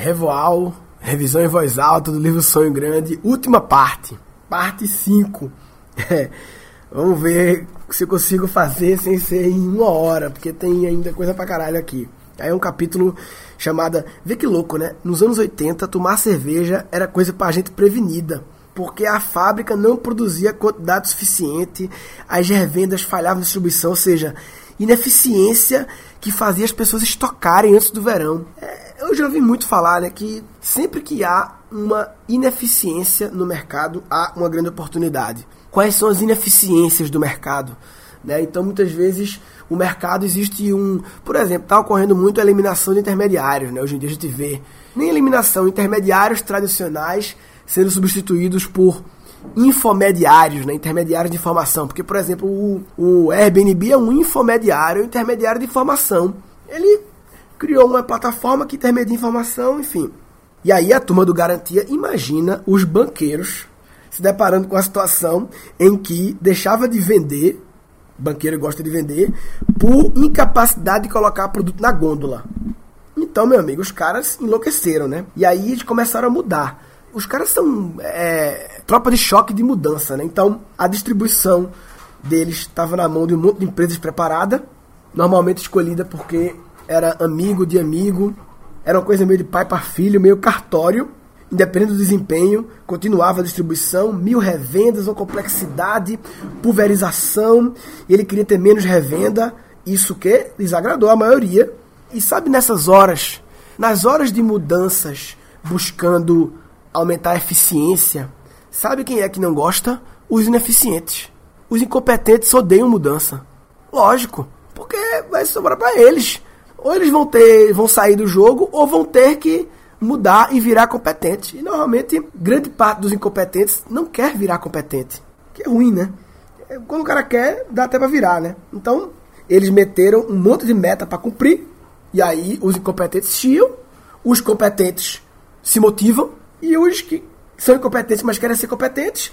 Revoal, revisão em voz alta do livro Sonho Grande, última parte, parte 5. É, vamos ver se eu consigo fazer sem ser em uma hora, porque tem ainda coisa pra caralho aqui. Aí é um capítulo chamado. Vê que louco, né? Nos anos 80, tomar cerveja era coisa pra gente prevenida. Porque a fábrica não produzia quantidade suficiente, as revendas falhavam na distribuição, ou seja, ineficiência que fazia as pessoas estocarem antes do verão. É, eu já ouvi muito falar né, que sempre que há uma ineficiência no mercado, há uma grande oportunidade. Quais são as ineficiências do mercado? Né? Então, muitas vezes, o mercado existe um. Por exemplo, está ocorrendo muito a eliminação de intermediários. Né? Hoje em dia a gente vê nem eliminação, intermediários tradicionais sendo substituídos por infomediários, né? intermediários de informação. Porque, por exemplo, o, o Airbnb é um infomediário, intermediário de informação. Ele criou uma plataforma que intermedia informação, enfim. E aí a turma do Garantia imagina os banqueiros se deparando com a situação em que deixava de vender, banqueiro gosta de vender, por incapacidade de colocar produto na gôndola. Então, meu amigo, os caras enlouqueceram, né? E aí eles começaram a mudar. Os caras são é, tropa de choque de mudança, né? Então, a distribuição deles estava na mão de um monte de empresas preparadas, normalmente escolhida porque era amigo de amigo, era uma coisa meio de pai para filho, meio cartório independente do desempenho, continuava a distribuição, mil revendas, uma complexidade, pulverização, e ele queria ter menos revenda, isso que desagradou a maioria. E sabe nessas horas, nas horas de mudanças, buscando aumentar a eficiência, sabe quem é que não gosta? Os ineficientes. Os incompetentes odeiam mudança. Lógico, porque vai sobrar para eles. Ou eles vão ter, vão sair do jogo, ou vão ter que mudar e virar competente. E normalmente, grande parte dos incompetentes não quer virar competente. Que é ruim, né? É, quando o cara quer, dá até pra virar, né? Então, eles meteram um monte de meta para cumprir. E aí, os incompetentes chiam, os competentes se motivam, e os que são incompetentes, mas querem ser competentes,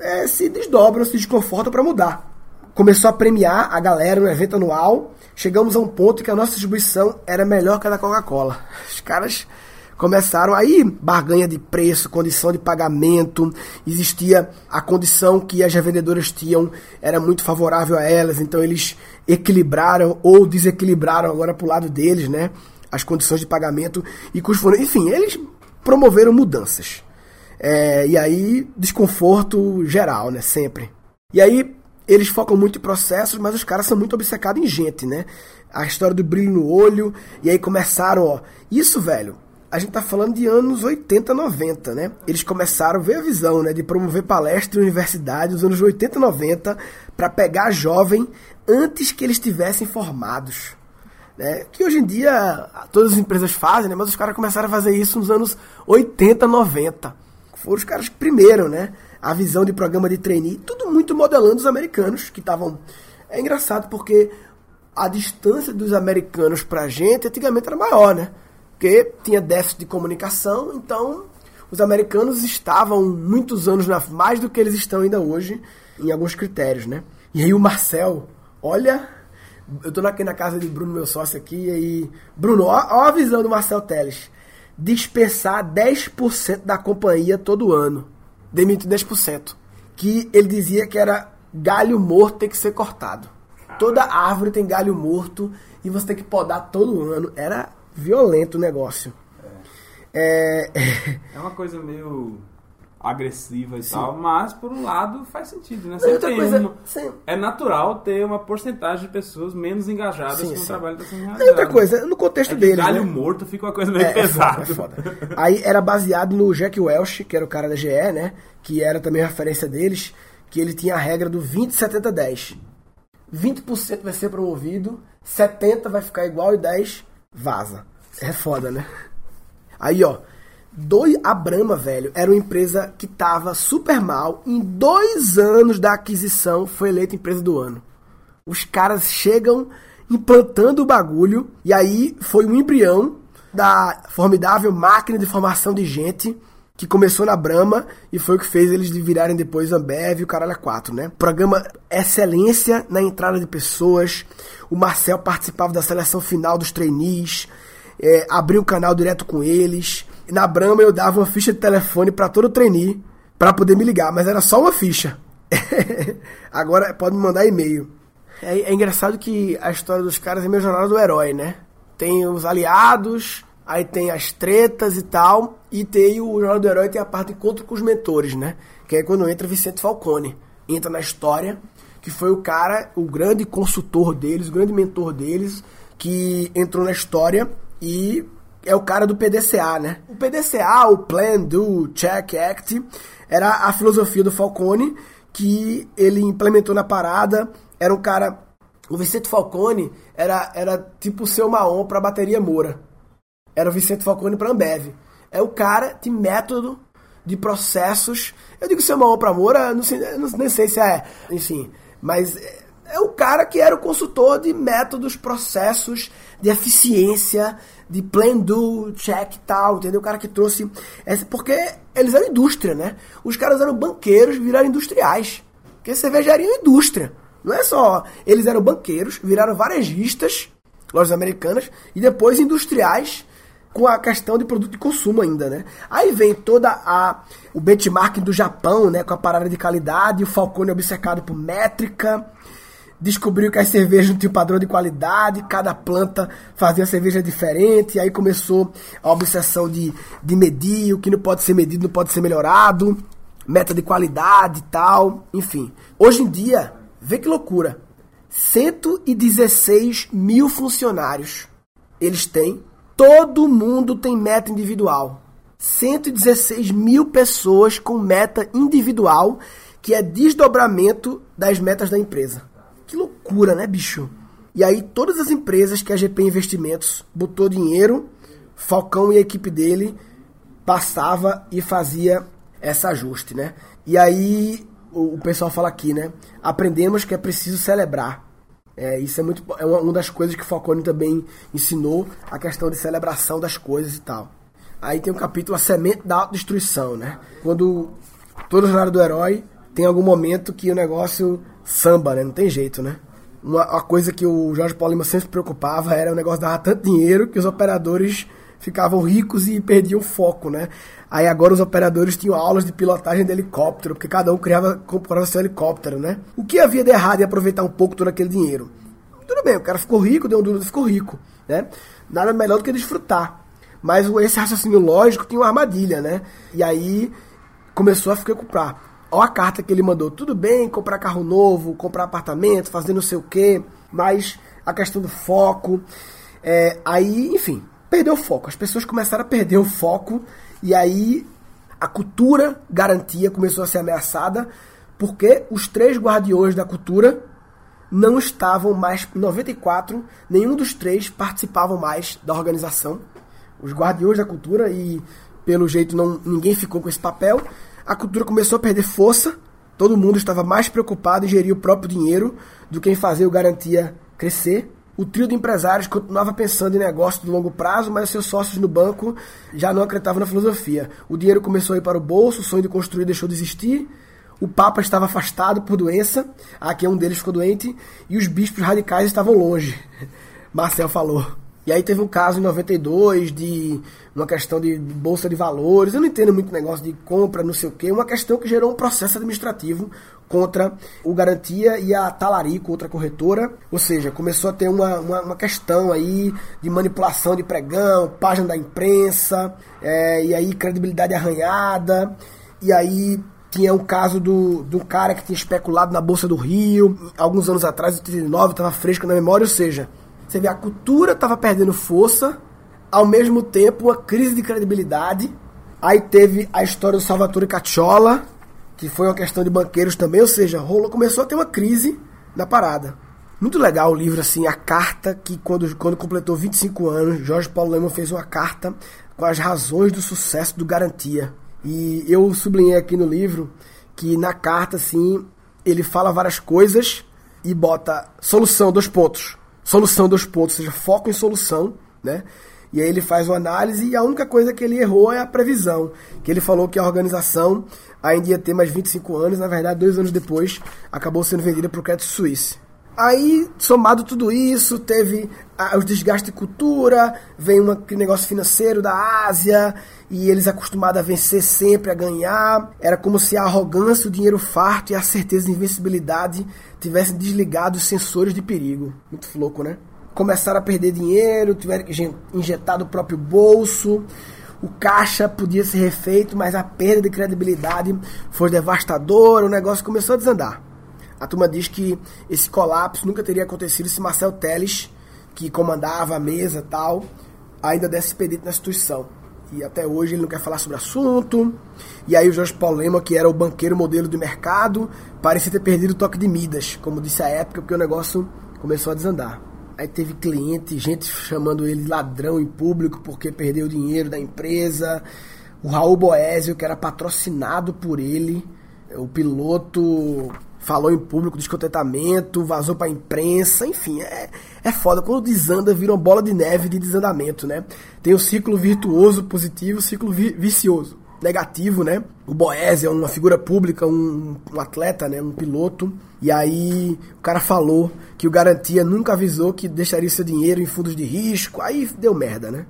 é, se desdobram, se desconfortam para mudar. Começou a premiar a galera no evento anual. Chegamos a um ponto que a nossa distribuição era melhor que a da Coca-Cola. Os caras começaram aí barganha de preço, condição de pagamento, existia a condição que as revendedoras tinham, era muito favorável a elas, então eles equilibraram ou desequilibraram agora para o lado deles, né? As condições de pagamento e custos enfim, eles promoveram mudanças. É, e aí, desconforto geral, né? Sempre. E aí, eles focam muito em processos, mas os caras são muito obcecados em gente, né? A história do brilho no olho, e aí começaram, ó. Isso, velho, a gente tá falando de anos 80, 90, né? Eles começaram a ver a visão, né, de promover palestras em universidades nos anos 80, 90 para pegar jovem antes que eles estivessem formados. Né? Que hoje em dia todas as empresas fazem, né? Mas os caras começaram a fazer isso nos anos 80, 90. Foram os caras primeiro, né? A visão de programa de trainee, tudo muito modelando os americanos que estavam. É engraçado porque a distância dos americanos pra gente antigamente era maior, né? porque tinha déficit de comunicação, então os americanos estavam muitos anos na, mais do que eles estão ainda hoje em alguns critérios, né? E aí o Marcel, olha, eu tô aqui na casa de Bruno, meu sócio aqui, e aí, Bruno, ó, ó a visão do Marcel Teles. Dispensar 10% da companhia todo ano. Demitir 10%. Que ele dizia que era galho morto tem que ser cortado. Toda árvore tem galho morto e você tem que podar todo ano. Era violento o negócio. É, é, é uma coisa meio agressiva e Sim. tal, mas por um lado faz sentido, né? outra coisa, uma, é natural ter uma porcentagem de pessoas menos engajadas sim, com o trabalho está sendo realizado. outra coisa, no contexto é deles. Galho né? morto fica uma coisa meio é, pesada. É foda, é foda. Aí era baseado no Jack Welch, que era o cara da GE, né? Que era também a referência deles, que ele tinha a regra do 20, 70, 10. 20% vai ser promovido, 70% vai ficar igual e 10% vaza. É foda, né? Aí, ó. Dois, a Brahma, velho, era uma empresa que tava super mal. Em dois anos da aquisição, foi eleita empresa do ano. Os caras chegam implantando o bagulho. E aí foi um embrião da formidável máquina de formação de gente que começou na Brahma e foi o que fez eles virarem depois Ambev e o Caralho 4, né? Programa excelência na entrada de pessoas. O Marcel participava da seleção final dos trainees é, abrir um canal direto com eles. Na Brahma eu dava uma ficha de telefone para todo trainee para poder me ligar, mas era só uma ficha. Agora pode me mandar e-mail. É, é, engraçado que a história dos caras é meio jornada do herói, né? Tem os aliados, aí tem as tretas e tal, e tem o jornal do herói tem a parte de encontro com os mentores, né? Que é quando entra Vicente Falcone. Entra na história, que foi o cara, o grande consultor deles, o grande mentor deles, que entrou na história e é o cara do PDCA, né? O PDCA, o Plan, Do, Check, Act, era a filosofia do Falcone que ele implementou na parada. Era um cara. O Vicente Falcone era, era tipo o seu Maon pra bateria Moura. Era o Vicente Falcone pra Ambev. É o cara de método, de processos. Eu digo seu Maon pra Moura, não sei, não, nem sei se é. Enfim. Mas é o cara que era o consultor de métodos, processos, de eficiência, de plan do, check tal, entendeu? O cara que trouxe. Porque eles eram indústria, né? Os caras eram banqueiros, viraram industriais. Porque cervejaria é indústria. Não é só. Eles eram banqueiros, viraram varejistas, lojas americanas, e depois industriais com a questão de produto de consumo ainda, né? Aí vem toda a o benchmark do Japão, né, com a parada de qualidade, o Falcone obcecado por métrica, descobriu que as cervejas não tinham padrão de qualidade, cada planta fazia cerveja diferente, e aí começou a obsessão de, de medir, o que não pode ser medido não pode ser melhorado, meta de qualidade e tal, enfim. Hoje em dia, vê que loucura, 116 mil funcionários eles têm, todo mundo tem meta individual. 116 mil pessoas com meta individual, que é desdobramento das metas da empresa. Que loucura, né, bicho? E aí todas as empresas que a GP Investimentos botou dinheiro, Falcão e a equipe dele passava e fazia esse ajuste, né? E aí o, o pessoal fala aqui, né? Aprendemos que é preciso celebrar. É, isso é muito é uma, uma das coisas que Falcone também ensinou, a questão de celebração das coisas e tal. Aí tem um capítulo a semente da autodestruição, né? Quando todo jornada do herói tem algum momento que o negócio samba, né? Não tem jeito, né? Uma, uma coisa que o Jorge Paulo Lima sempre se preocupava era o negócio dar tanto dinheiro que os operadores ficavam ricos e perdiam o foco, né? Aí agora os operadores tinham aulas de pilotagem de helicóptero, porque cada um criava, comprava seu helicóptero, né? O que havia de errado em aproveitar um pouco todo aquele dinheiro? Tudo bem, o cara ficou rico, deu um duro, ficou rico, né? Nada melhor do que desfrutar. Mas esse raciocínio lógico tinha uma armadilha, né? E aí começou a ficar comprar. Olha a carta que ele mandou. Tudo bem comprar carro novo, comprar apartamento, fazer não sei o quê, mas a questão do foco. É, aí, enfim, perdeu o foco. As pessoas começaram a perder o foco e aí a cultura garantia começou a ser ameaçada porque os três guardiões da cultura não estavam mais. Em 94, nenhum dos três participavam mais da organização. Os guardiões da cultura e pelo jeito não ninguém ficou com esse papel a cultura começou a perder força, todo mundo estava mais preocupado em gerir o próprio dinheiro do que em fazer o garantia crescer. O trio de empresários continuava pensando em negócio de longo prazo, mas seus sócios no banco já não acreditavam na filosofia. O dinheiro começou a ir para o bolso, o sonho de construir deixou de existir. O Papa estava afastado por doença, aqui um deles ficou doente, e os bispos radicais estavam longe. Marcel falou. E aí teve um caso em 92 de uma questão de bolsa de valores. Eu não entendo muito negócio de compra, não sei o quê. Uma questão que gerou um processo administrativo contra o Garantia e a Talarico, outra corretora. Ou seja, começou a ter uma, uma, uma questão aí de manipulação de pregão, página da imprensa, é, e aí credibilidade arranhada. E aí tinha um caso do, do cara que tinha especulado na Bolsa do Rio, alguns anos atrás, em 89, estava fresco na memória, ou seja, você vê, a cultura estava perdendo força, ao mesmo tempo uma crise de credibilidade. Aí teve a história do Salvatore Cacciola, que foi uma questão de banqueiros também, ou seja, rolou, começou a ter uma crise na parada. Muito legal o livro, assim, a carta que quando, quando completou 25 anos, Jorge Paulo Lema fez uma carta com as razões do sucesso do Garantia. E eu sublinhei aqui no livro que na carta, assim, ele fala várias coisas e bota solução, dois pontos solução dos pontos, ou seja, foco em solução, né? E aí ele faz uma análise e a única coisa que ele errou é a previsão. Que ele falou que a organização ainda ia ter mais 25 anos, na verdade, dois anos depois, acabou sendo vendida para o Credit Suisse. Aí, somado tudo isso, teve ah, os desgastes de cultura, vem um negócio financeiro da Ásia, e eles acostumados a vencer sempre, a ganhar. Era como se a arrogância, o dinheiro farto e a certeza de invencibilidade tivessem desligado os sensores de perigo. Muito louco, né? Começaram a perder dinheiro, tiveram que injetar do próprio bolso. O caixa podia ser refeito, mas a perda de credibilidade foi devastadora, o negócio começou a desandar. A turma diz que esse colapso nunca teria acontecido se Marcel Teles, que comandava a mesa tal, ainda desse expedito na instituição. E até hoje ele não quer falar sobre o assunto. E aí o Jorge Paulema, que era o banqueiro modelo de mercado, parecia ter perdido o toque de Midas, como disse a época, porque o negócio começou a desandar. Aí teve cliente, gente chamando ele ladrão em público porque perdeu o dinheiro da empresa. O Raul Boésio, que era patrocinado por ele, o piloto falou em público descontentamento, vazou pra imprensa, enfim, é, é foda. Quando desanda, vira uma bola de neve de desandamento, né? Tem o ciclo virtuoso positivo, ciclo vi vicioso negativo, né? O Boés é uma figura pública, um, um, atleta, né? Um piloto. E aí o cara falou que o Garantia nunca avisou que deixaria seu dinheiro em fundos de risco. Aí deu merda, né?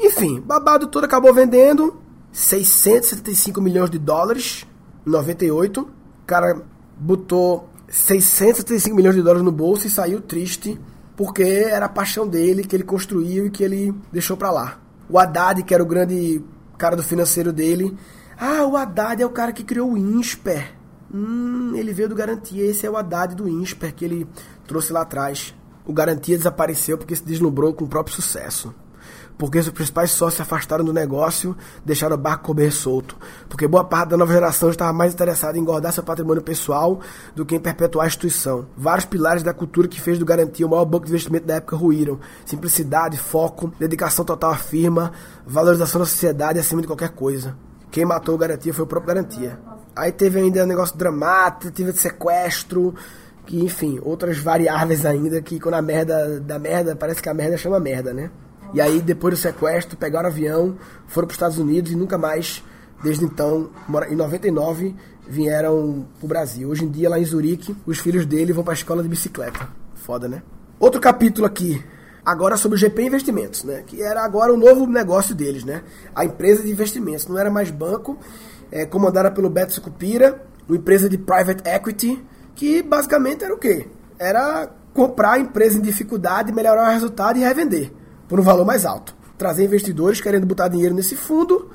Enfim, babado todo acabou vendendo 675 milhões de dólares em 98. O cara botou 635 milhões de dólares no bolso e saiu triste porque era a paixão dele que ele construiu e que ele deixou para lá. O Haddad, que era o grande cara do financeiro dele, ah, o Haddad é o cara que criou o INSPER. Hum, ele veio do Garantia, esse é o Haddad do INSPER que ele trouxe lá atrás. O Garantia desapareceu porque se deslumbrou com o próprio sucesso porque os principais sócios se afastaram do negócio, deixaram o barco correr solto. Porque boa parte da nova geração estava mais interessada em engordar seu patrimônio pessoal do que em perpetuar a instituição. Vários pilares da cultura que fez do Garantia o maior banco de investimento da época ruíram. Simplicidade, foco, dedicação total à firma, valorização da sociedade acima de qualquer coisa. Quem matou o Garantia foi o próprio Garantia. Aí teve ainda um negócio dramático, teve sequestro, que enfim, outras variáveis ainda que quando a merda da merda, parece que a merda chama merda, né? E aí, depois do sequestro, pegaram avião, foram para os Estados Unidos e nunca mais, desde então, em 99, vieram para o Brasil. Hoje em dia, lá em Zurique, os filhos dele vão para a escola de bicicleta. Foda, né? Outro capítulo aqui, agora sobre o GP Investimentos, né? Que era agora o novo negócio deles, né? A empresa de investimentos. Não era mais banco, é, comandada pelo Beto Sucupira, uma empresa de private equity, que basicamente era o quê? Era comprar a empresa em dificuldade, melhorar o resultado e revender por um valor mais alto. Trazer investidores querendo botar dinheiro nesse fundo,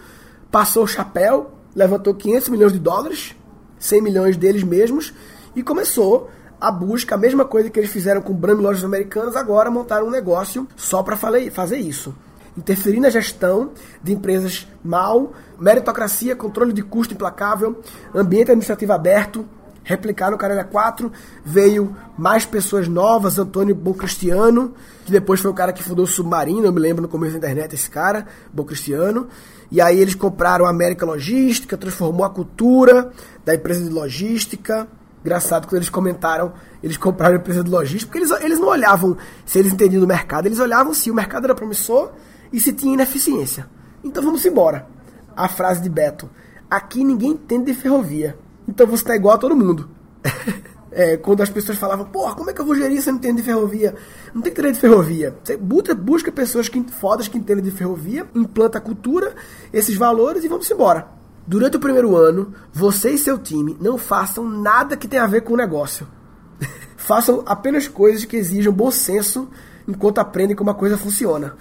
passou o chapéu, levantou 500 milhões de dólares, 100 milhões deles mesmos, e começou a busca, a mesma coisa que eles fizeram com Brahma Lojas Americanas, agora montaram um negócio só para fazer isso. Interferir na gestão de empresas mal, meritocracia, controle de custo implacável, ambiente administrativo aberto, replicar no Caralho 4. Veio mais pessoas novas, Antônio Bom Cristiano, que depois foi o cara que fundou o Submarino, eu me lembro no começo da internet esse cara, Bom Cristiano. E aí eles compraram a América Logística, transformou a cultura da empresa de logística. Engraçado quando eles comentaram, eles compraram a empresa de logística, porque eles, eles não olhavam se eles entendiam do mercado, eles olhavam se o mercado era promissor e se tinha ineficiência. Então vamos embora. A frase de Beto: aqui ninguém entende de ferrovia. Então você tá igual a todo mundo. é, quando as pessoas falavam, porra, como é que eu vou gerir se eu não entendo de ferrovia? Não tem que ter de ferrovia. Você busca, busca pessoas que, fodas que entendem de ferrovia, implanta a cultura, esses valores e vamos embora. Durante o primeiro ano, você e seu time não façam nada que tenha a ver com o negócio. façam apenas coisas que exijam bom senso enquanto aprendem como a coisa funciona.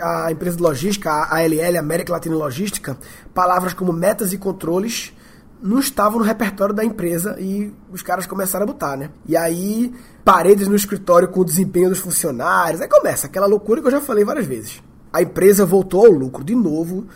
A empresa de logística, a ALL, América Latina Logística, palavras como metas e controles não estavam no repertório da empresa e os caras começaram a botar, né? E aí, paredes no escritório com o desempenho dos funcionários, aí começa aquela loucura que eu já falei várias vezes. A empresa voltou ao lucro de novo,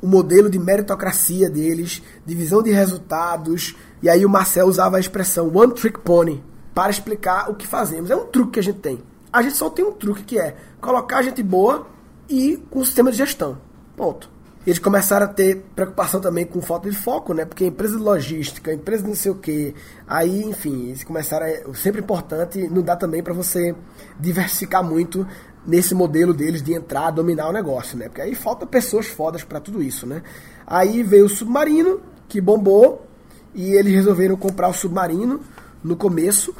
o modelo de meritocracia deles, divisão de resultados, e aí o Marcel usava a expressão one trick pony para explicar o que fazemos. É um truque que a gente tem. A gente só tem um truque que é colocar gente boa e com um sistema de gestão. Ponto eles começaram a ter preocupação também com falta de foco, né? Porque empresa de logística, empresa de não sei o quê. Aí, enfim, eles começaram. A, sempre importante, não dá também para você diversificar muito nesse modelo deles de entrar, dominar o negócio, né? Porque aí falta pessoas fodas para tudo isso, né? Aí veio o submarino, que bombou, e eles resolveram comprar o submarino no começo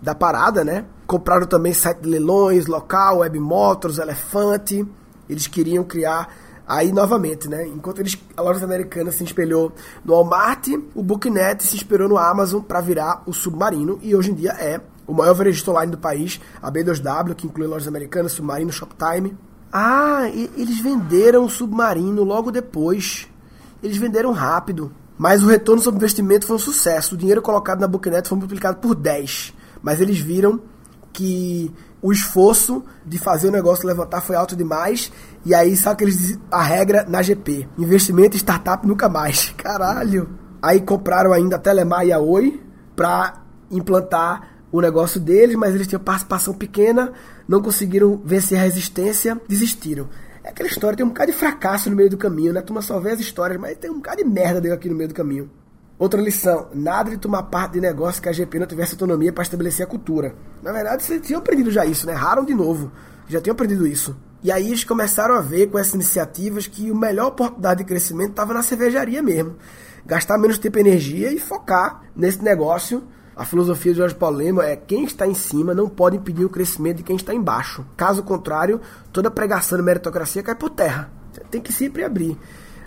da parada, né? Compraram também site de leilões, local, Web Motors, Elefante. Eles queriam criar aí novamente, né? Enquanto eles, a loja americana se espelhou no Walmart, o Booknet se inspirou no Amazon para virar o Submarino e hoje em dia é o maior varejista online do país, a B2W, que inclui lojas americanas, Submarino, Shoptime. Ah, eles venderam o Submarino logo depois. Eles venderam rápido. Mas o retorno sobre investimento foi um sucesso. O dinheiro colocado na Booknet foi multiplicado por 10. Mas eles viram que o esforço de fazer o negócio levantar foi alto demais. E aí, sabe que eles a regra na GP: investimento em startup nunca mais. Caralho. Aí compraram ainda a Telemar e a Oi para implantar o negócio deles, mas eles tinham participação pequena, não conseguiram vencer a resistência, desistiram. É aquela história, tem um bocado de fracasso no meio do caminho, né? A turma só vê as histórias, mas tem um bocado de merda dele aqui no meio do caminho. Outra lição, nada de tomar parte de negócio que a GP não tivesse autonomia para estabelecer a cultura. Na verdade, vocês tinham aprendido já isso, né? Erraram de novo. Já tinham aprendido isso. E aí eles começaram a ver com essas iniciativas que o melhor oportunidade de crescimento estava na cervejaria mesmo. Gastar menos tempo e energia e focar nesse negócio a filosofia de Jorge Paulo Lema é quem está em cima não pode impedir o crescimento de quem está embaixo. Caso contrário, toda pregação de meritocracia cai por terra. Tem que sempre abrir.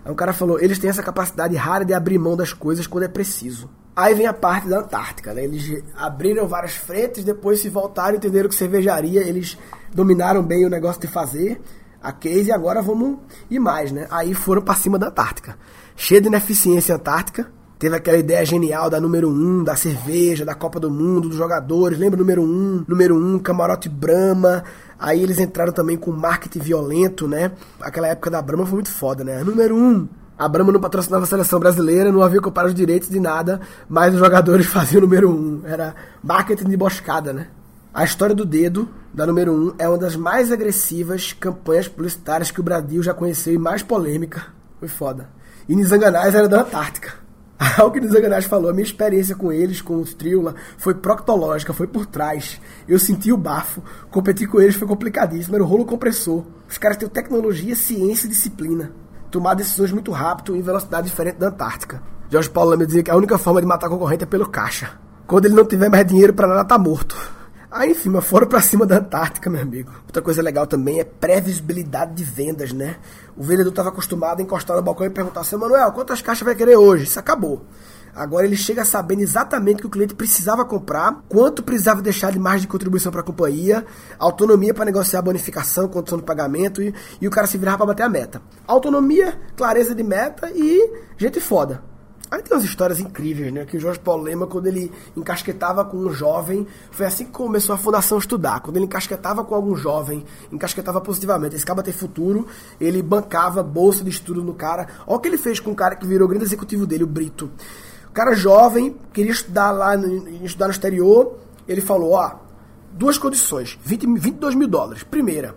Aí o cara falou, eles têm essa capacidade rara de abrir mão das coisas quando é preciso. Aí vem a parte da Antártica, né? Eles abriram várias frentes, depois se voltaram, entenderam que cervejaria, eles dominaram bem o negócio de fazer a case e agora vamos ir mais, né? Aí foram para cima da Antártica. Cheia de ineficiência antártica, Teve aquela ideia genial da número 1, um, da cerveja, da Copa do Mundo, dos jogadores. Lembra número 1? Um, número 1, um, camarote Brahma. Aí eles entraram também com marketing violento, né? Aquela época da Brahma foi muito foda, né? Número 1. Um, a Brahma não patrocinava a seleção brasileira, não havia comprar os direitos de nada, mas os jogadores faziam o número 1. Um. Era marketing de boscada, né? A história do dedo, da número 1, um, é uma das mais agressivas campanhas publicitárias que o Brasil já conheceu e mais polêmica. Foi foda. E Nizanganás era da Antártica. Ao que Desanganash falou, a minha experiência com eles, com os Triula, foi proctológica, foi por trás. Eu senti o bafo, competir com eles foi complicadíssimo, era o rolo compressor. Os caras têm tecnologia, ciência e disciplina. Tomar decisões muito rápido em velocidade diferente da Antártica. Jorge Paulo me dizia que a única forma de matar concorrente é pelo caixa. Quando ele não tiver mais dinheiro para nada, tá morto. Aí, enfim, mas foram pra cima da Antártica, meu amigo. Outra coisa legal também é previsibilidade de vendas, né? O vendedor estava acostumado a encostar no balcão e perguntar: Seu Manuel, quantas caixas vai querer hoje? Isso acabou. Agora ele chega sabendo exatamente o que o cliente precisava comprar, quanto precisava deixar de margem de contribuição para a companhia, autonomia para negociar a bonificação, condição de pagamento e, e o cara se virava para bater a meta. Autonomia, clareza de meta e gente foda. Aí tem umas histórias incríveis, né? Que o Jorge Paulo Lema, quando ele encasquetava com um jovem, foi assim que começou a fundação estudar. Quando ele encasquetava com algum jovem, encasquetava positivamente. Esse cara ter futuro, ele bancava bolsa de estudo no cara. Olha o que ele fez com o cara que virou grande executivo dele, o Brito. O cara jovem, queria estudar lá, estudar no exterior. Ele falou, ó, duas condições, 20, 22 mil dólares. Primeira,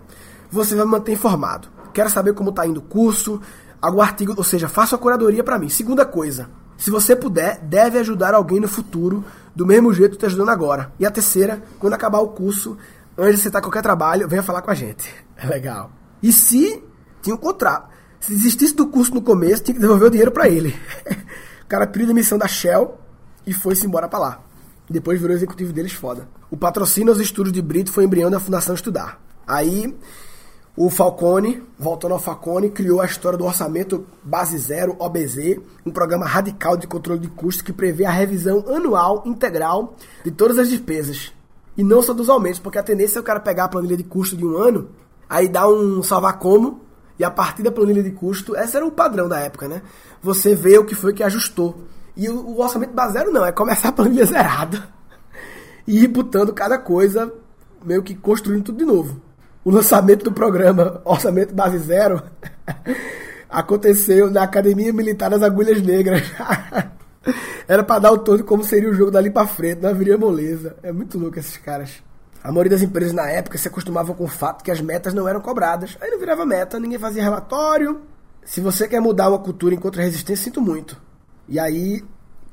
você vai me manter informado. Quero saber como está indo o curso, algum artigo, ou seja, faça a curadoria para mim. Segunda coisa, se você puder, deve ajudar alguém no futuro, do mesmo jeito que está ajudando agora. E a terceira, quando acabar o curso, antes de você estar qualquer trabalho, venha falar com a gente. É legal. E se tinha um contrato, se desistisse do curso no começo, tinha que devolver o dinheiro para ele. o cara pediu demissão da Shell e foi-se embora para lá. Depois virou executivo deles foda. O patrocínio aos estudos de Brito foi embrião da Fundação Estudar. Aí o Falcone, voltando ao Falcone, criou a história do orçamento base zero, OBZ, um programa radical de controle de custos que prevê a revisão anual integral de todas as despesas. E não só dos aumentos, porque a tendência é o cara pegar a planilha de custo de um ano, aí dar um salvar como, e a partir da planilha de custo, esse era o padrão da época, né? Você vê o que foi que ajustou. E o, o orçamento base zero não, é começar a planilha zerada e ir botando cada coisa, meio que construindo tudo de novo o lançamento do programa Orçamento Base Zero aconteceu na Academia Militar das Agulhas Negras. Era para dar o todo como seria o jogo dali para frente, não haveria moleza. É muito louco esses caras. A maioria das empresas na época se acostumava com o fato que as metas não eram cobradas. Aí não virava meta, ninguém fazia relatório. Se você quer mudar uma cultura em contra-resistência, sinto muito. E aí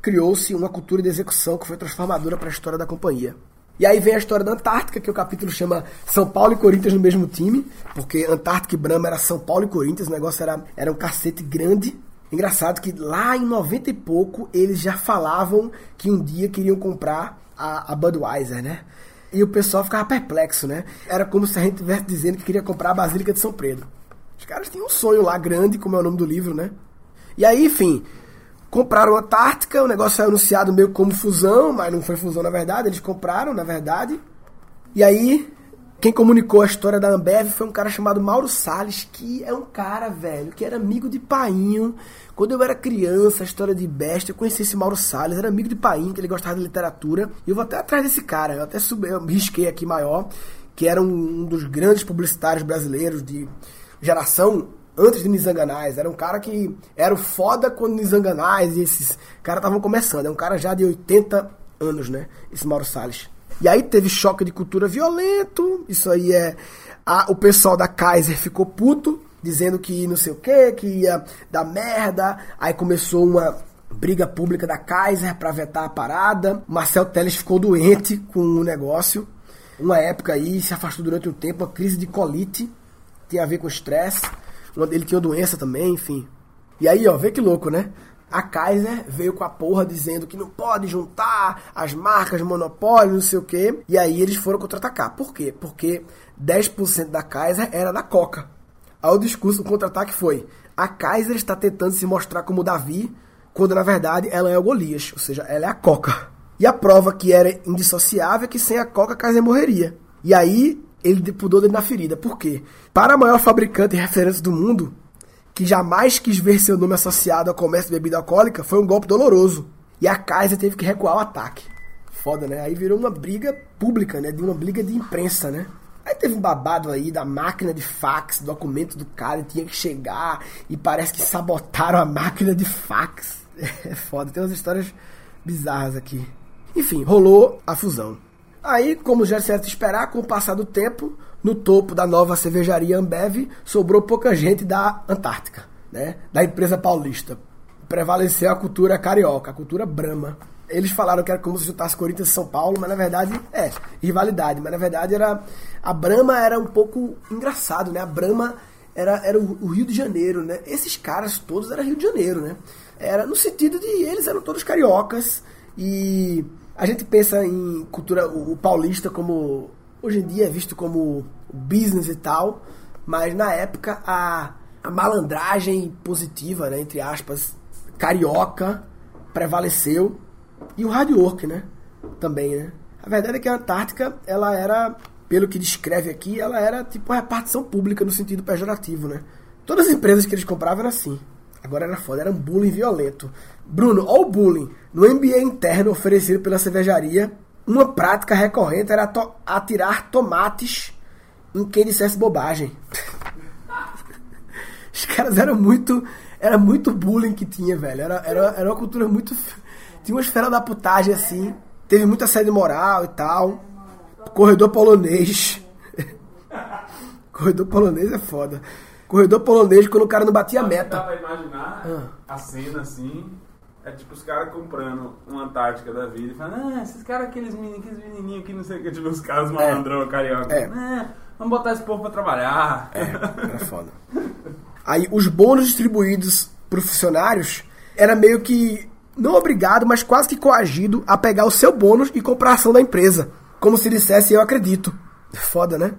criou-se uma cultura de execução que foi transformadora para a história da companhia. E aí vem a história da Antártica, que o capítulo chama São Paulo e Corinthians no mesmo time, porque Antártica e Brahma era São Paulo e Corinthians, o negócio era, era um cacete grande. Engraçado que lá em 90 e pouco eles já falavam que um dia queriam comprar a, a Budweiser, né? E o pessoal ficava perplexo, né? Era como se a gente estivesse dizendo que queria comprar a Basílica de São Pedro. Os caras tinham um sonho lá grande, como é o nome do livro, né? E aí, enfim, compraram a Antártica, o negócio foi anunciado meio como fusão, mas não foi fusão na verdade, eles compraram, na verdade. E aí, quem comunicou a história da Ambev foi um cara chamado Mauro Salles, que é um cara, velho, que era amigo de Painho. Quando eu era criança, a história de Besta, eu conheci esse Mauro Salles, era amigo de Painho, que ele gostava de literatura. E eu vou até atrás desse cara, eu até subi, eu risquei aqui maior, que era um, um dos grandes publicitários brasileiros de geração antes de Nizanganais. Era um cara que era o foda quando Nizanganais e esses caras estavam começando. É um cara já de 80 anos, né? Esse Mauro Salles. E aí teve choque de cultura violento. Isso aí é. A, o pessoal da Kaiser ficou puto, dizendo que não sei o que, que ia dar merda. Aí começou uma briga pública da Kaiser para vetar a parada. Marcel Teles ficou doente com o negócio. Uma época aí, se afastou durante um tempo, uma crise de colite. Tem a ver com estresse. Ele tinha doença também, enfim. E aí, ó, vê que louco, né? A Kaiser veio com a porra dizendo que não pode juntar as marcas monopólio, não sei o quê. E aí eles foram contra-atacar. Por quê? Porque 10% da Kaiser era da Coca. Aí o discurso do contra-ataque foi: a Kaiser está tentando se mostrar como Davi, quando na verdade ela é o Golias, ou seja, ela é a Coca. E a prova que era indissociável é que sem a Coca a Kaiser morreria. E aí ele pudou dele na ferida. Por quê? Para a maior fabricante e referência do mundo, que jamais quis ver seu nome associado ao comércio de bebida alcoólica, foi um golpe doloroso. E a Kaiser teve que recuar o ataque. Foda, né? Aí virou uma briga pública, né? De uma briga de imprensa, né? Aí teve um babado aí da máquina de fax, documento do cara tinha que chegar e parece que sabotaram a máquina de fax. É foda, tem umas histórias bizarras aqui. Enfim, rolou a fusão. Aí, como já é certo esperar, com o passar do tempo, no topo da nova cervejaria Ambev, sobrou pouca gente da Antártica, né? Da empresa paulista. Prevaleceu a cultura carioca, a cultura brama. Eles falaram que era como se juntasse Corinthians e São Paulo, mas na verdade é rivalidade. Mas na verdade era a Brama era um pouco engraçado, né? A Brama era, era o, o Rio de Janeiro, né? Esses caras todos eram Rio de Janeiro, né? Era no sentido de eles eram todos cariocas e a gente pensa em cultura o, paulista como hoje em dia é visto como business e tal, mas na época a, a malandragem positiva, né, entre aspas, carioca prevaleceu e o hard work, né, também, né. A verdade é que a Antártica, ela era, pelo que descreve aqui, ela era tipo uma repartição pública no sentido pejorativo, né. Todas as empresas que eles compravam eram assim. Agora era foda, era um bullying violento. Bruno, olha o bullying. No MBA interno oferecido pela cervejaria, uma prática recorrente era to atirar tomates em quem dissesse bobagem. Os caras eram muito. Era muito bullying que tinha, velho. Era, era, era uma cultura muito. Tinha uma esfera da putagem assim. Teve muita sede moral e tal. Corredor polonês. Corredor polonês é foda. Corredor polonês quando o cara não batia a meta. Dá pra imaginar ah. a cena assim. É tipo os caras comprando uma Antártica da vida e falando, ah, esses caras, aqueles menininhos, aqueles menininhos que não sei o que, tipo os caras é. malandrão, é. carioca. É. Ah, vamos botar esse povo pra trabalhar. É, é foda. Aí os bônus distribuídos pro funcionários era meio que não obrigado, mas quase que coagido a pegar o seu bônus e comprar a ação da empresa. Como se dissesse eu acredito. Foda, né?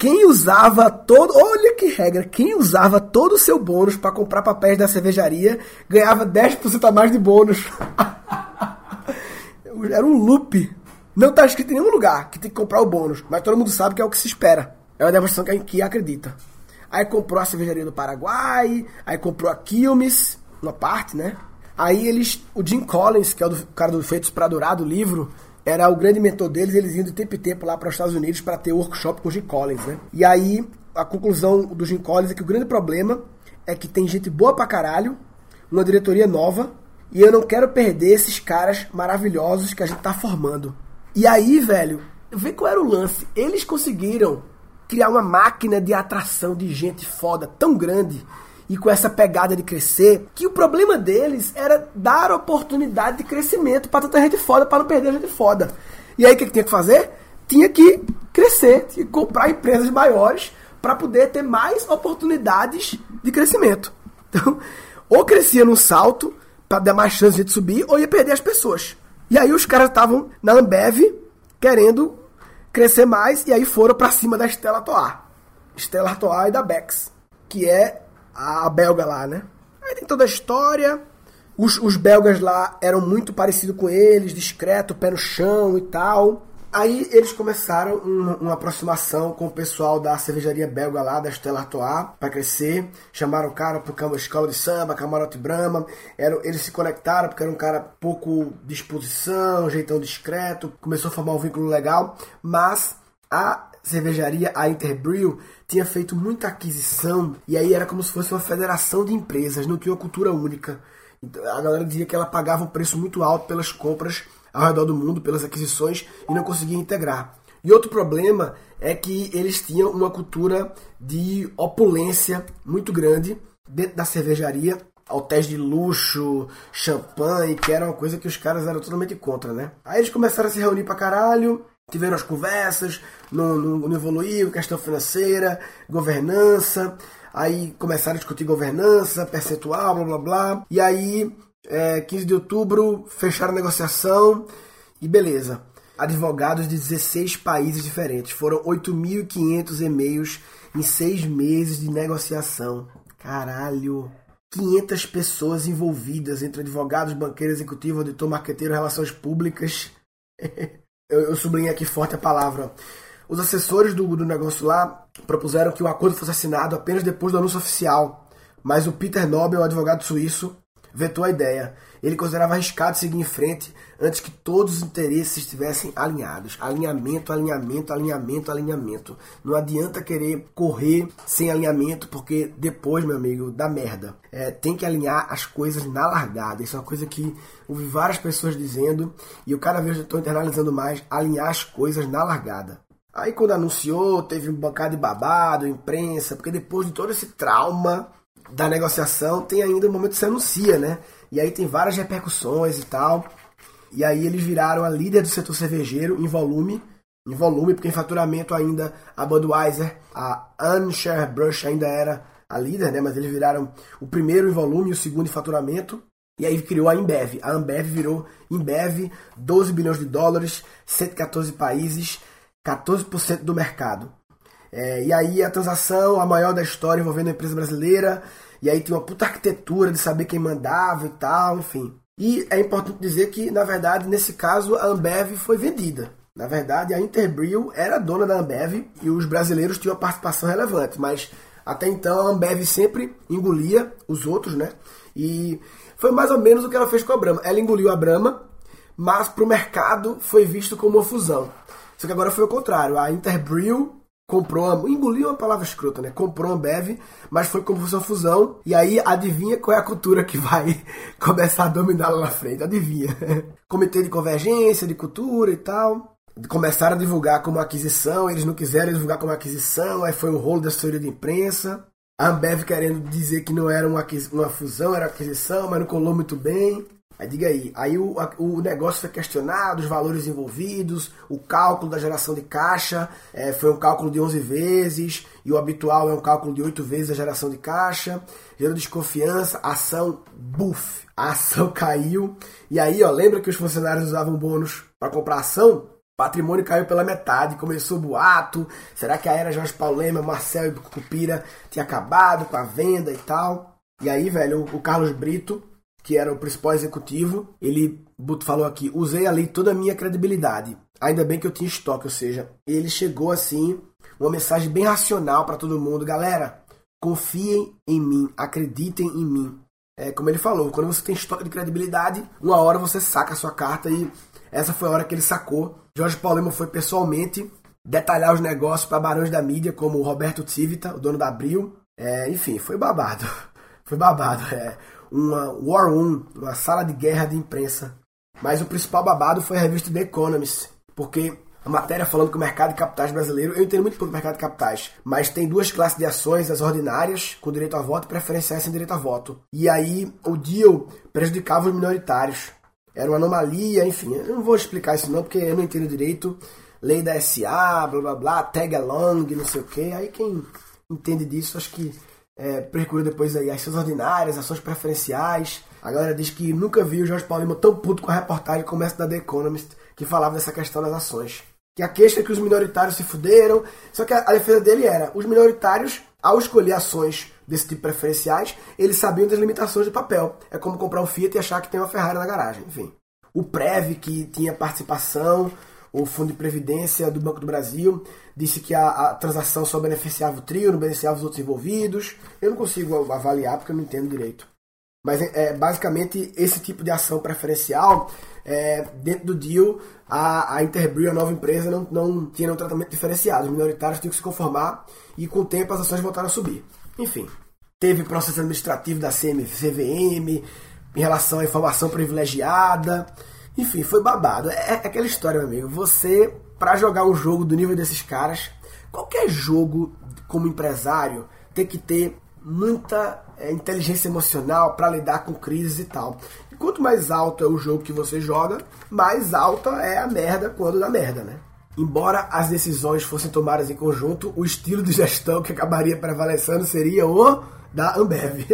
Quem usava todo. Olha que regra! Quem usava todo o seu bônus para comprar papéis da cervejaria ganhava 10% a mais de bônus. Era um loop. Não tá escrito em nenhum lugar que tem que comprar o bônus, mas todo mundo sabe que é o que se espera. É uma demonstração que, que acredita. Aí comprou a cervejaria do Paraguai, aí comprou a Quilmes, uma parte, né? Aí eles. O Jim Collins, que é o do, cara do Feitos para Durar do livro, era o grande mentor deles, eles iam de tempo em tempo lá para os Estados Unidos para ter workshop com o Jim Collins, né? E aí, a conclusão do Jim Collins é que o grande problema é que tem gente boa pra caralho, uma diretoria nova, e eu não quero perder esses caras maravilhosos que a gente tá formando. E aí, velho, vê qual era o lance. Eles conseguiram criar uma máquina de atração de gente foda tão grande e com essa pegada de crescer, que o problema deles era dar oportunidade de crescimento para tanta gente foda, para não perder gente foda. E aí o que, que tinha que fazer? Tinha que crescer, tinha que comprar empresas maiores para poder ter mais oportunidades de crescimento. Então, ou crescia num salto para dar mais chance de subir, ou ia perder as pessoas. E aí os caras estavam na Ambev querendo crescer mais e aí foram para cima da Stella Artois. Stella Artois e da Bex, que é a belga lá, né? Aí tem toda a história. Os, os belgas lá eram muito parecidos com eles, discreto, pé no chão e tal. Aí eles começaram uma, uma, aproximação com o pessoal da cervejaria belga lá, da Stella Artois, para crescer. Chamaram o cara pro escola de samba, Camarote Brahma. Era, eles se conectaram porque era um cara pouco disposição, jeitão discreto. Começou a formar um vínculo legal. Mas a cervejaria, a Interbrew, tinha feito muita aquisição. E aí era como se fosse uma federação de empresas, não tinha uma cultura única. Então, a galera dizia que ela pagava um preço muito alto pelas compras ao redor do mundo pelas aquisições e não conseguia integrar. E outro problema é que eles tinham uma cultura de opulência muito grande dentro da cervejaria, hotéis de luxo, champanhe, que era uma coisa que os caras eram totalmente contra, né? Aí eles começaram a se reunir pra caralho, tiveram as conversas, não, evoluiu, questão financeira, governança, aí começaram a discutir governança, percentual, blá blá blá, e aí é, 15 de outubro, fecharam a negociação e beleza. Advogados de 16 países diferentes. Foram 8.500 e-mails em seis meses de negociação. Caralho! 500 pessoas envolvidas entre advogados, banqueiro executivo, auditor, marqueteiro, relações públicas. eu, eu sublinhei aqui forte a palavra. Os assessores do, do negócio lá propuseram que o acordo fosse assinado apenas depois do anúncio oficial, mas o Peter Nobel, advogado suíço, vetou a ideia. Ele considerava arriscado seguir em frente antes que todos os interesses estivessem alinhados. Alinhamento, alinhamento, alinhamento, alinhamento. Não adianta querer correr sem alinhamento, porque depois, meu amigo, dá merda. É, tem que alinhar as coisas na largada. Isso é uma coisa que ouvi várias pessoas dizendo e eu cada vez estou internalizando mais alinhar as coisas na largada. Aí quando anunciou, teve um bancada de babado, imprensa, porque depois de todo esse trauma da negociação tem ainda o momento que se anuncia, né? E aí tem várias repercussões e tal. E aí eles viraram a líder do setor cervejeiro em volume, em volume, porque em faturamento ainda a Budweiser, a Anheuser-Busch ainda era a líder, né? Mas eles viraram o primeiro em volume e o segundo em faturamento. E aí criou a Embev. A Ambev virou Embev, 12 bilhões de dólares, 114 países, 14% do mercado. É, e aí a transação, a maior da história envolvendo a empresa brasileira, e aí tem uma puta arquitetura de saber quem mandava e tal, enfim. E é importante dizer que, na verdade, nesse caso, a Ambev foi vendida. Na verdade, a Interbrew era dona da Ambev e os brasileiros tinham uma participação relevante, mas até então a Ambev sempre engolia os outros, né? E foi mais ou menos o que ela fez com a Brahma. Ela engoliu a Brahma, mas para o mercado foi visto como uma fusão. Só que agora foi o contrário. A Interbrew comprou, engoliu uma palavra escrota, né? Comprou a Ambev, mas foi como fosse uma fusão. E aí, adivinha qual é a cultura que vai começar a dominar lá na frente? Adivinha. Comitê de convergência, de cultura e tal. Começaram a divulgar como aquisição, eles não quiseram divulgar como aquisição, aí foi um rolo da assessoria de imprensa. A Ambev querendo dizer que não era uma, uma fusão, era aquisição, mas não colou muito bem. Aí diga aí, aí o, o negócio foi questionado, os valores envolvidos, o cálculo da geração de caixa é, foi um cálculo de 11 vezes, e o habitual é um cálculo de 8 vezes a geração de caixa, gerou desconfiança, ação, buf, a ação caiu, e aí ó, lembra que os funcionários usavam bônus para comprar ação? patrimônio caiu pela metade, começou o boato, será que a era Jorge Paulema, Marcel e Cupira tinha acabado com a venda e tal? E aí, velho, o Carlos Brito que era o principal executivo, ele falou aqui: usei ali toda a minha credibilidade. Ainda bem que eu tinha estoque, ou seja, ele chegou assim, uma mensagem bem racional para todo mundo: galera, confiem em mim, acreditem em mim. É, como ele falou, quando você tem estoque de credibilidade, uma hora você saca a sua carta e essa foi a hora que ele sacou. Jorge Paulemo foi pessoalmente detalhar os negócios para barões da mídia, como o Roberto Civita, o dono da Abril. É, enfim, foi babado. Foi babado. É uma War Room, uma sala de guerra de imprensa. Mas o principal babado foi a revista The Economist, porque a matéria falando que o mercado de capitais brasileiro, eu entendo muito pouco do mercado de capitais, mas tem duas classes de ações, as ordinárias, com direito a voto, e preferenciais sem direito a voto. E aí o deal prejudicava os minoritários. Era uma anomalia, enfim, eu não vou explicar isso não, porque eu não entendo direito. Lei da SA, blá blá blá, tag along, não sei o que. Aí quem entende disso, acho que é, percorreu depois aí ações ordinárias, ações preferenciais. A galera diz que nunca viu o Jorge Paulino tão puto com a reportagem como essa da The Economist, que falava dessa questão das ações. Que a queixa é que os minoritários se fuderam. Só que a, a defesa dele era: os minoritários, ao escolher ações desse tipo preferenciais, eles sabiam das limitações do papel. É como comprar um Fiat e achar que tem uma Ferrari na garagem. Enfim. O Prev, que tinha participação, o Fundo de Previdência do Banco do Brasil, disse que a, a transação só beneficiava o trio, não beneficiava os outros envolvidos. Eu não consigo avaliar porque eu não entendo direito. Mas é, é basicamente esse tipo de ação preferencial, é, dentro do deal, a, a Interbrew, a nova empresa, não, não tinha um tratamento diferenciado. Os minoritários tinham que se conformar e com o tempo as ações voltaram a subir. Enfim, teve processo administrativo da CVM em relação à informação privilegiada. Enfim, foi babado. É, é aquela história, meu amigo. Você, para jogar um jogo do nível desses caras, qualquer jogo como empresário tem que ter muita é, inteligência emocional para lidar com crises e tal. E quanto mais alto é o jogo que você joga, mais alta é a merda quando dá merda, né? Embora as decisões fossem tomadas em conjunto, o estilo de gestão que acabaria prevalecendo seria o da Ambev.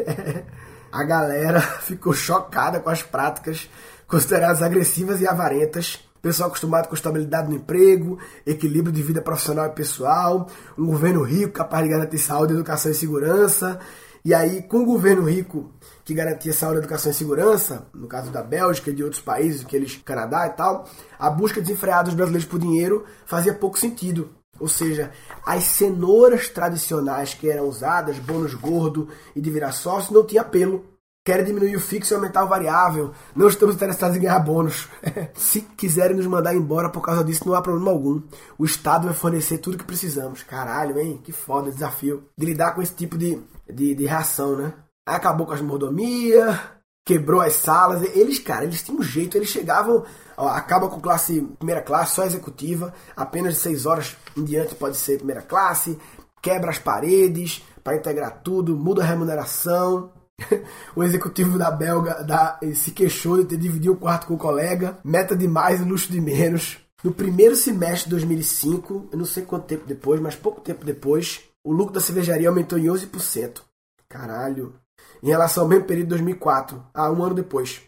a galera ficou chocada com as práticas consideradas agressivas e avarentas. Pessoal acostumado com estabilidade no emprego, equilíbrio de vida profissional e pessoal, um governo rico capaz de garantir saúde, educação e segurança. E aí, com o governo rico que garantia saúde, educação e segurança, no caso da Bélgica e de outros países, que eles, Canadá e tal, a busca desenfreada dos brasileiros por dinheiro fazia pouco sentido. Ou seja, as cenouras tradicionais que eram usadas, bônus gordo e de virar sócio, não tinha apelo. Querem diminuir o fixo e aumentar o variável. Não estamos interessados em ganhar bônus. Se quiserem nos mandar embora por causa disso, não há problema algum. O Estado vai fornecer tudo que precisamos. Caralho, hein? Que foda, desafio. De lidar com esse tipo de, de, de reação, né? Acabou com as mordomias, quebrou as salas. Eles, cara, eles tinham um jeito. Eles chegavam Ó, acaba com classe primeira classe, só executiva, apenas de 6 horas em diante pode ser primeira classe, quebra as paredes para integrar tudo, muda a remuneração. o executivo da Belga da, se queixou de ter dividido o quarto com o colega, meta de mais e luxo de menos. No primeiro semestre de 2005, eu não sei quanto tempo depois, mas pouco tempo depois, o lucro da cervejaria aumentou em 11%. Caralho. Em relação ao mesmo período de 2004, ah, um ano depois,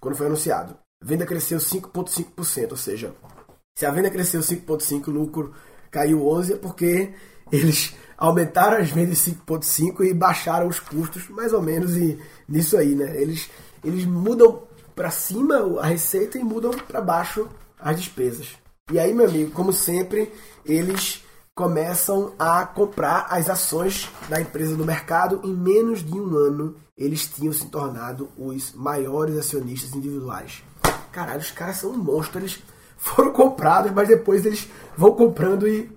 quando foi anunciado venda cresceu 5,5%, ou seja, se a venda cresceu 5,5%, o lucro caiu 11% é porque eles aumentaram as vendas 5,5% e baixaram os custos, mais ou menos e, nisso aí, né? Eles, eles mudam para cima a receita e mudam para baixo as despesas. E aí, meu amigo, como sempre, eles começam a comprar as ações da empresa no mercado. Em menos de um ano, eles tinham se tornado os maiores acionistas individuais caralho, os caras são um monstro, eles foram comprados, mas depois eles vão comprando e.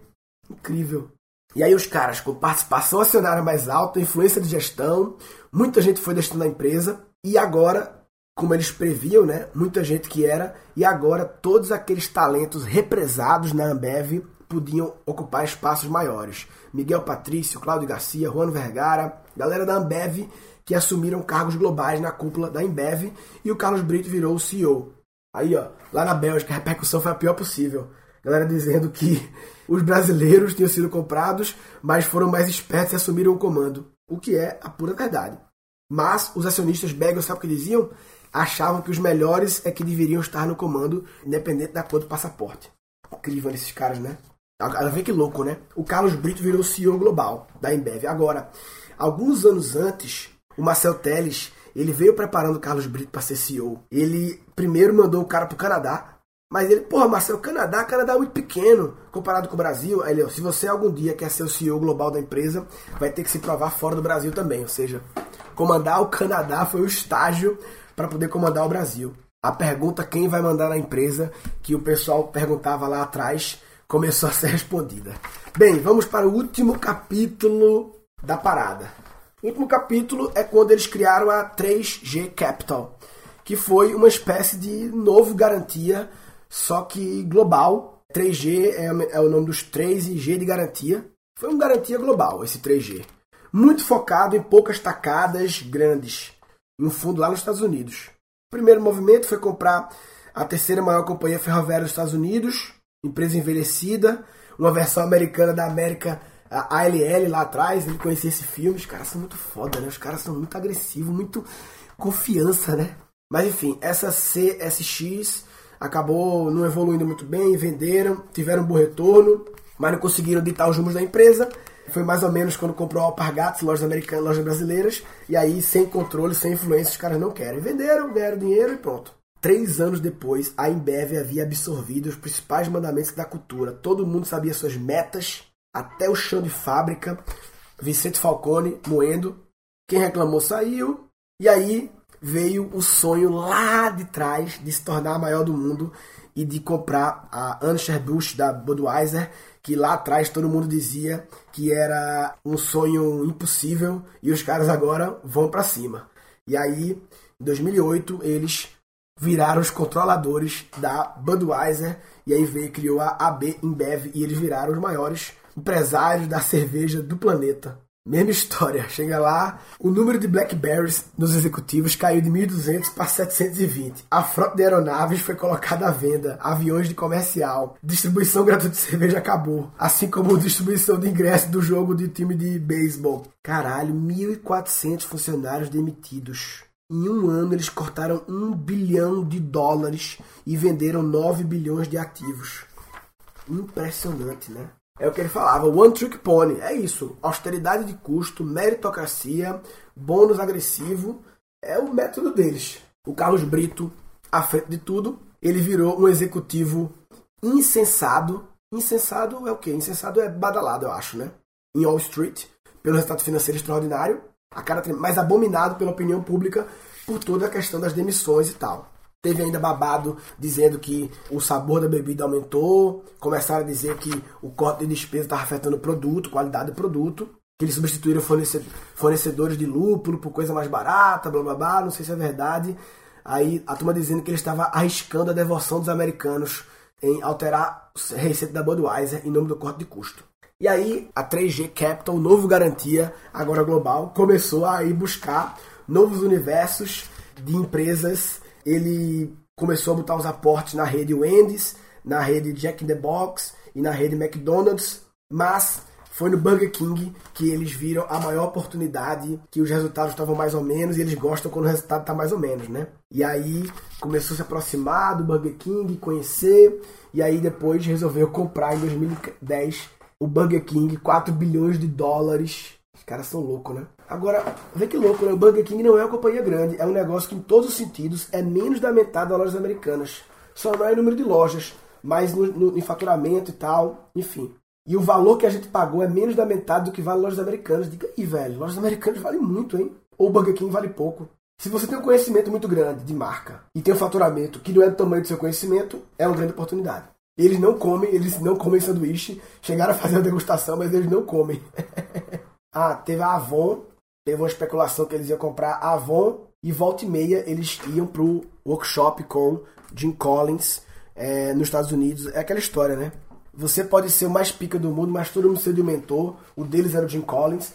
Incrível. E aí os caras com participação acionária mais alta, influência de gestão, muita gente foi destinada à empresa, e agora, como eles previam, né? Muita gente que era, e agora todos aqueles talentos represados na Ambev podiam ocupar espaços maiores. Miguel Patrício, Cláudio Garcia, Juan Vergara, galera da Ambev que assumiram cargos globais na cúpula da Ambev e o Carlos Brito virou o CEO. Aí, ó, lá na Bélgica, a repercussão foi a pior possível. Galera dizendo que os brasileiros tinham sido comprados, mas foram mais espertos e assumiram o comando. O que é a pura verdade. Mas os acionistas belgas, sabe o que diziam? Achavam que os melhores é que deveriam estar no comando, independente da cor do passaporte. Incrível esses caras, né? Agora vê que louco, né? O Carlos Brito virou CEO global da Embev. Agora, alguns anos antes, o Marcel Teles ele veio preparando o Carlos Brito para ser CEO. Ele primeiro mandou o cara pro Canadá. Mas ele, porra, Marcelo, Canadá, Canadá é muito pequeno comparado com o Brasil. Aí ele, se você algum dia quer ser o CEO global da empresa, vai ter que se provar fora do Brasil também. Ou seja, comandar o Canadá foi o estágio para poder comandar o Brasil. A pergunta quem vai mandar na empresa, que o pessoal perguntava lá atrás, começou a ser respondida. Bem, vamos para o último capítulo da parada. O último capítulo é quando eles criaram a 3G Capital, que foi uma espécie de novo garantia, só que global. 3G é, é o nome dos 3 e G de garantia. Foi uma garantia global esse 3G. Muito focado em poucas tacadas grandes, em um fundo lá nos Estados Unidos. O primeiro movimento foi comprar a terceira maior companhia ferroviária dos Estados Unidos, empresa envelhecida, uma versão americana da América a ALL lá atrás, ele conhecia esse filme, os caras são muito foda, né? Os caras são muito agressivos, muito confiança, né? Mas enfim, essa CSX acabou não evoluindo muito bem, venderam, tiveram um bom retorno, mas não conseguiram ditar os números da empresa. Foi mais ou menos quando comprou a Alpargatas, lojas americanas, lojas brasileiras, e aí, sem controle, sem influência, os caras não querem. Venderam, ganharam dinheiro e pronto. Três anos depois, a Embev havia absorvido os principais mandamentos da cultura. Todo mundo sabia suas metas, até o chão de fábrica. Vicente Falcone moendo. Quem reclamou saiu. E aí veio o sonho lá de trás de se tornar a maior do mundo e de comprar a Anheuser-Busch da Budweiser, que lá atrás todo mundo dizia que era um sonho impossível e os caras agora vão para cima. E aí, em 2008, eles viraram os controladores da Budweiser e aí veio criou a AB InBev e eles viraram os maiores empresários da cerveja do planeta. Mesma história. Chega lá, o número de Blackberries nos executivos caiu de 1.200 para 720. A frota de aeronaves foi colocada à venda. Aviões de comercial. Distribuição gratuita de cerveja acabou. Assim como distribuição de ingressos do jogo de time de beisebol. Caralho, 1.400 funcionários demitidos. Em um ano eles cortaram um bilhão de dólares e venderam 9 bilhões de ativos. Impressionante, né? É o que ele falava, One Trick Pony. É isso. Austeridade de custo, meritocracia, bônus agressivo. É o método deles. O Carlos Brito, à frente de tudo, ele virou um executivo insensado. Insensado é o quê? Insensado é badalado, eu acho, né? Em Wall Street, pelo resultado financeiro extraordinário, a cara mais abominado pela opinião pública por toda a questão das demissões e tal. Teve ainda babado dizendo que o sabor da bebida aumentou. Começaram a dizer que o corte de despesa estava afetando o produto, qualidade do produto. Que eles substituíram fornecedores de lúpulo por coisa mais barata, blá blá blá. Não sei se é verdade. Aí a turma dizendo que ele estava arriscando a devoção dos americanos em alterar a receita da Budweiser em nome do corte de custo. E aí a 3G Capital, novo garantia, agora global, começou a ir buscar novos universos de empresas ele começou a botar os aportes na rede Wendy's, na rede Jack in the Box e na rede McDonald's, mas foi no Burger King que eles viram a maior oportunidade, que os resultados estavam mais ou menos e eles gostam quando o resultado está mais ou menos, né? E aí começou a se aproximar do Burger King, conhecer, e aí depois resolveu comprar em 2010 o Burger King, 4 bilhões de dólares. Os caras são loucos, né? Agora, vê que louco, né? O Burger King não é uma companhia grande, é um negócio que em todos os sentidos é menos da metade das lojas americanas. Só não é em número de lojas, mas no, no, em faturamento e tal, enfim. E o valor que a gente pagou é menos da metade do que vale lojas americanas. Diga aí, velho, lojas americanas valem muito, hein? Ou Burger King vale pouco. Se você tem um conhecimento muito grande de marca e tem um faturamento que não é do tamanho do seu conhecimento, é uma grande oportunidade. Eles não comem, eles não comem sanduíche. Chegaram a fazer a degustação, mas eles não comem. ah, teve a Avon, teve uma especulação que eles iam comprar Avon e volta e meia eles iam pro workshop com Jim Collins é, nos Estados Unidos. É aquela história, né? Você pode ser o mais pica do mundo, mas todo mundo precisa de mentor. O deles era o Jim Collins.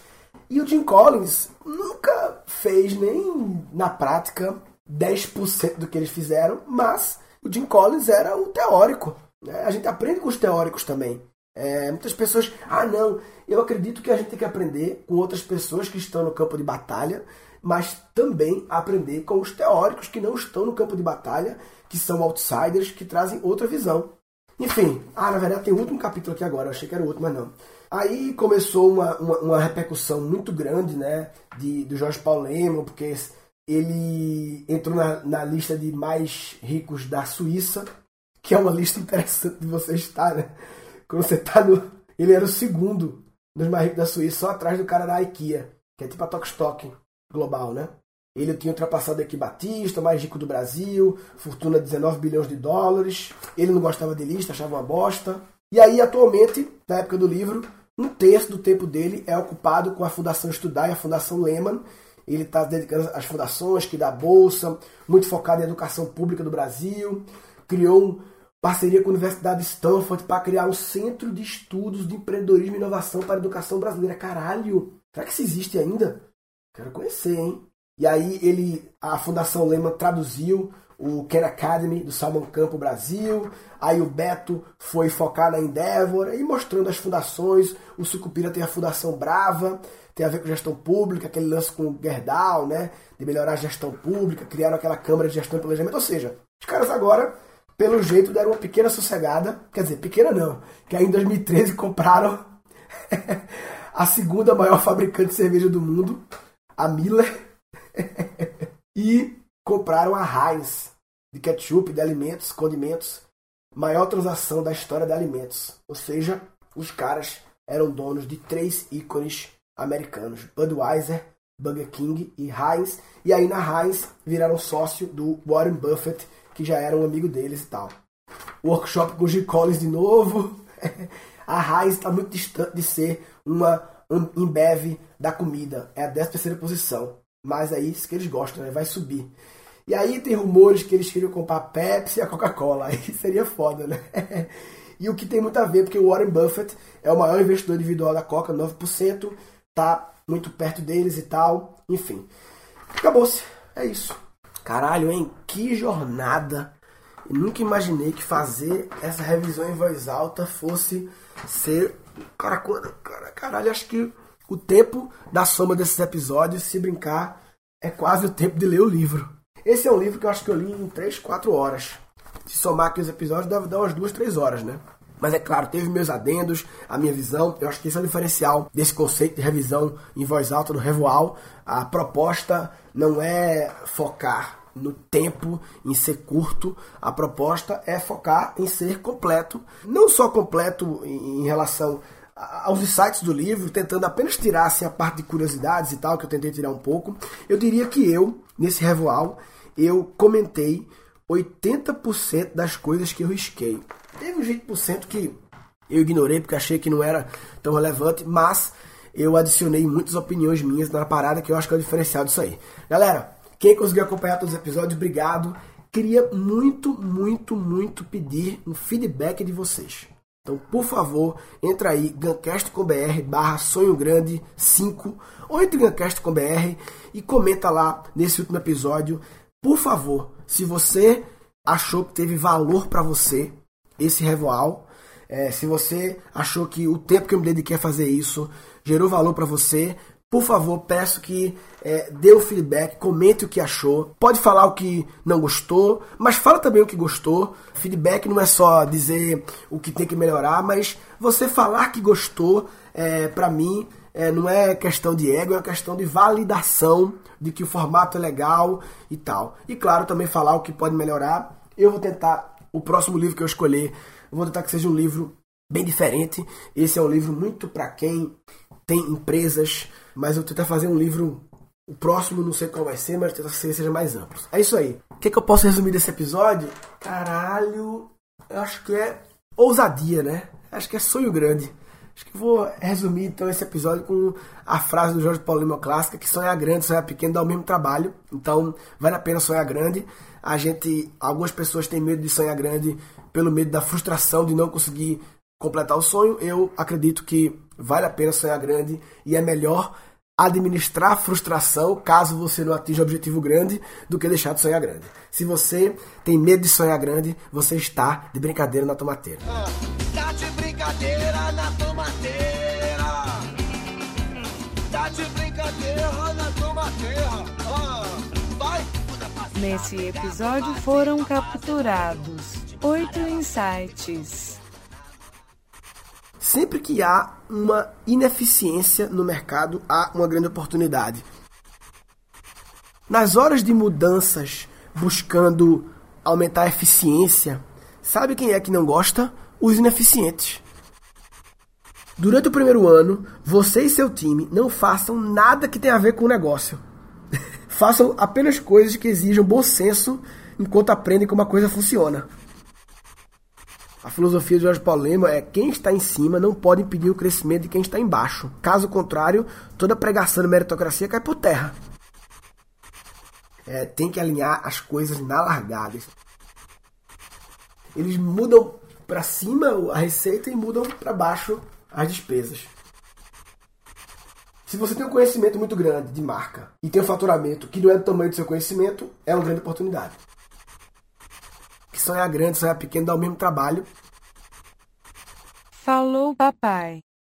E o Jim Collins nunca fez nem na prática 10% do que eles fizeram, mas o Jim Collins era o teórico. Né? A gente aprende com os teóricos também. É, muitas pessoas, ah não, eu acredito que a gente tem que aprender com outras pessoas que estão no campo de batalha, mas também aprender com os teóricos que não estão no campo de batalha, que são outsiders, que trazem outra visão. Enfim, ah, na verdade tem um último capítulo aqui agora, eu achei que era o último, mas não. Aí começou uma, uma, uma repercussão muito grande, né, de, do Jorge Paulo Lehmann, porque ele entrou na, na lista de mais ricos da Suíça, que é uma lista interessante de você estar, né? Quando você tá no. Ele era o segundo dos mais ricos da Suíça, só atrás do cara da IKEA, que é tipo a Tokstok global, né? Ele tinha ultrapassado aqui Batista, mais rico do Brasil, fortuna de 19 bilhões de dólares. Ele não gostava de lista, achava uma bosta. E aí, atualmente, na época do livro, um terço do tempo dele é ocupado com a Fundação Estudar e a Fundação Lehman. Ele está dedicando às fundações que dá bolsa, muito focado em educação pública do Brasil. Criou parceria com a Universidade de Stanford para criar um centro de estudos de empreendedorismo e inovação para a educação brasileira. Caralho! Será que isso existe ainda? Quero conhecer, hein? E aí ele, a Fundação Lema traduziu o Khan Academy do Salmon Campo Brasil. Aí o Beto foi focar na Endeavor e mostrando as fundações. O Sucupira tem a Fundação Brava, tem a ver com gestão pública, aquele lance com o Gerdau, né? De melhorar a gestão pública, criaram aquela Câmara de Gestão e Planejamento. Ou seja, os caras agora pelo jeito deram uma pequena sossegada. Quer dizer, pequena não. Que aí em 2013 compraram a segunda maior fabricante de cerveja do mundo, a Miller. e compraram a Heinz de ketchup, de alimentos, condimentos. Maior transação da história de alimentos. Ou seja, os caras eram donos de três ícones americanos: Budweiser, Burger King e Heinz. E aí na Heinz viraram sócio do Warren Buffett, que já era um amigo deles e tal. Workshop com G. Collins de novo. a Heinz está muito distante de ser uma Embev da comida. É a 13 posição. Mas é isso que eles gostam, né? Vai subir. E aí tem rumores que eles queriam comprar a Pepsi e a Coca-Cola. Aí seria foda, né? e o que tem muito a ver, porque o Warren Buffett é o maior investidor individual da Coca, 9%, tá muito perto deles e tal. Enfim. Acabou-se. É isso. Caralho, hein? Que jornada. Eu nunca imaginei que fazer essa revisão em voz alta fosse ser. Cara, cara, caralho, acho que o tempo da soma desses episódios, se brincar, é quase o tempo de ler o livro. Esse é um livro que eu acho que eu li em 3, 4 horas. Se somar aqui os episódios, deve dar umas 2, 3 horas, né? Mas é claro, teve meus adendos, a minha visão. Eu acho que esse é o diferencial desse conceito de revisão em voz alta do Revoal. A proposta não é focar no tempo, em ser curto. A proposta é focar em ser completo. Não só completo em relação aos insights do livro, tentando apenas tirar assim, a parte de curiosidades e tal, que eu tentei tirar um pouco. Eu diria que eu, nesse Revoal, eu comentei 80% das coisas que eu risquei. Teve uns 20% que eu ignorei porque achei que não era tão relevante, mas eu adicionei muitas opiniões minhas na parada que eu acho que é o diferencial disso aí. Galera, quem conseguiu acompanhar todos os episódios, obrigado. Queria muito, muito, muito pedir um feedback de vocês. Então, por favor, entra aí, gancast.com.br barra sonho grande 5 ou entre gancast.com.br e comenta lá nesse último episódio. Por favor, se você achou que teve valor para você, esse revoal. É, se você achou que o tempo que eu me dediquei a fazer isso gerou valor para você, por favor, peço que é, dê o um feedback, comente o que achou. Pode falar o que não gostou, mas fala também o que gostou. Feedback não é só dizer o que tem que melhorar, mas você falar que gostou, é, para mim, é, não é questão de ego, é uma questão de validação de que o formato é legal e tal. E claro, também falar o que pode melhorar. Eu vou tentar o próximo livro que eu escolher, eu vou tentar que seja um livro bem diferente. Esse é um livro muito para quem tem empresas, mas eu vou tentar fazer um livro. O próximo não sei qual vai ser, mas tentar que seja mais amplo. É isso aí. O que, é que eu posso resumir desse episódio? Caralho, eu acho que é ousadia, né? Acho que é sonho grande. Acho que vou resumir então esse episódio com a frase do Jorge Paulo Lima clássica, que sonhar grande, sonhar pequeno dá o mesmo trabalho. Então, vale a pena sonhar grande. A gente, algumas pessoas têm medo de sonhar grande pelo medo da frustração de não conseguir completar o sonho. Eu acredito que vale a pena sonhar grande e é melhor administrar a frustração caso você não atinja o objetivo grande do que deixar de sonhar grande. Se você tem medo de sonhar grande, você está de brincadeira na tomateira. Ah, tá de brincadeira na tomateira. Tá de brincadeira na tomateira. Nesse episódio foram capturados oito insights. Sempre que há uma ineficiência no mercado, há uma grande oportunidade. Nas horas de mudanças, buscando aumentar a eficiência, sabe quem é que não gosta? Os ineficientes. Durante o primeiro ano, você e seu time não façam nada que tenha a ver com o negócio. Façam apenas coisas que exijam bom senso enquanto aprendem como a coisa funciona. A filosofia de Jorge Paulo Lema é quem está em cima não pode impedir o crescimento de quem está embaixo. Caso contrário, toda pregação de meritocracia cai por terra. É, tem que alinhar as coisas na largada. Eles mudam para cima a receita e mudam para baixo as despesas. Se você tem um conhecimento muito grande de marca e tem um faturamento que não é do tamanho do seu conhecimento, é uma grande oportunidade que sonhar grande, sonhar pequeno dá o mesmo trabalho. Falou, papai.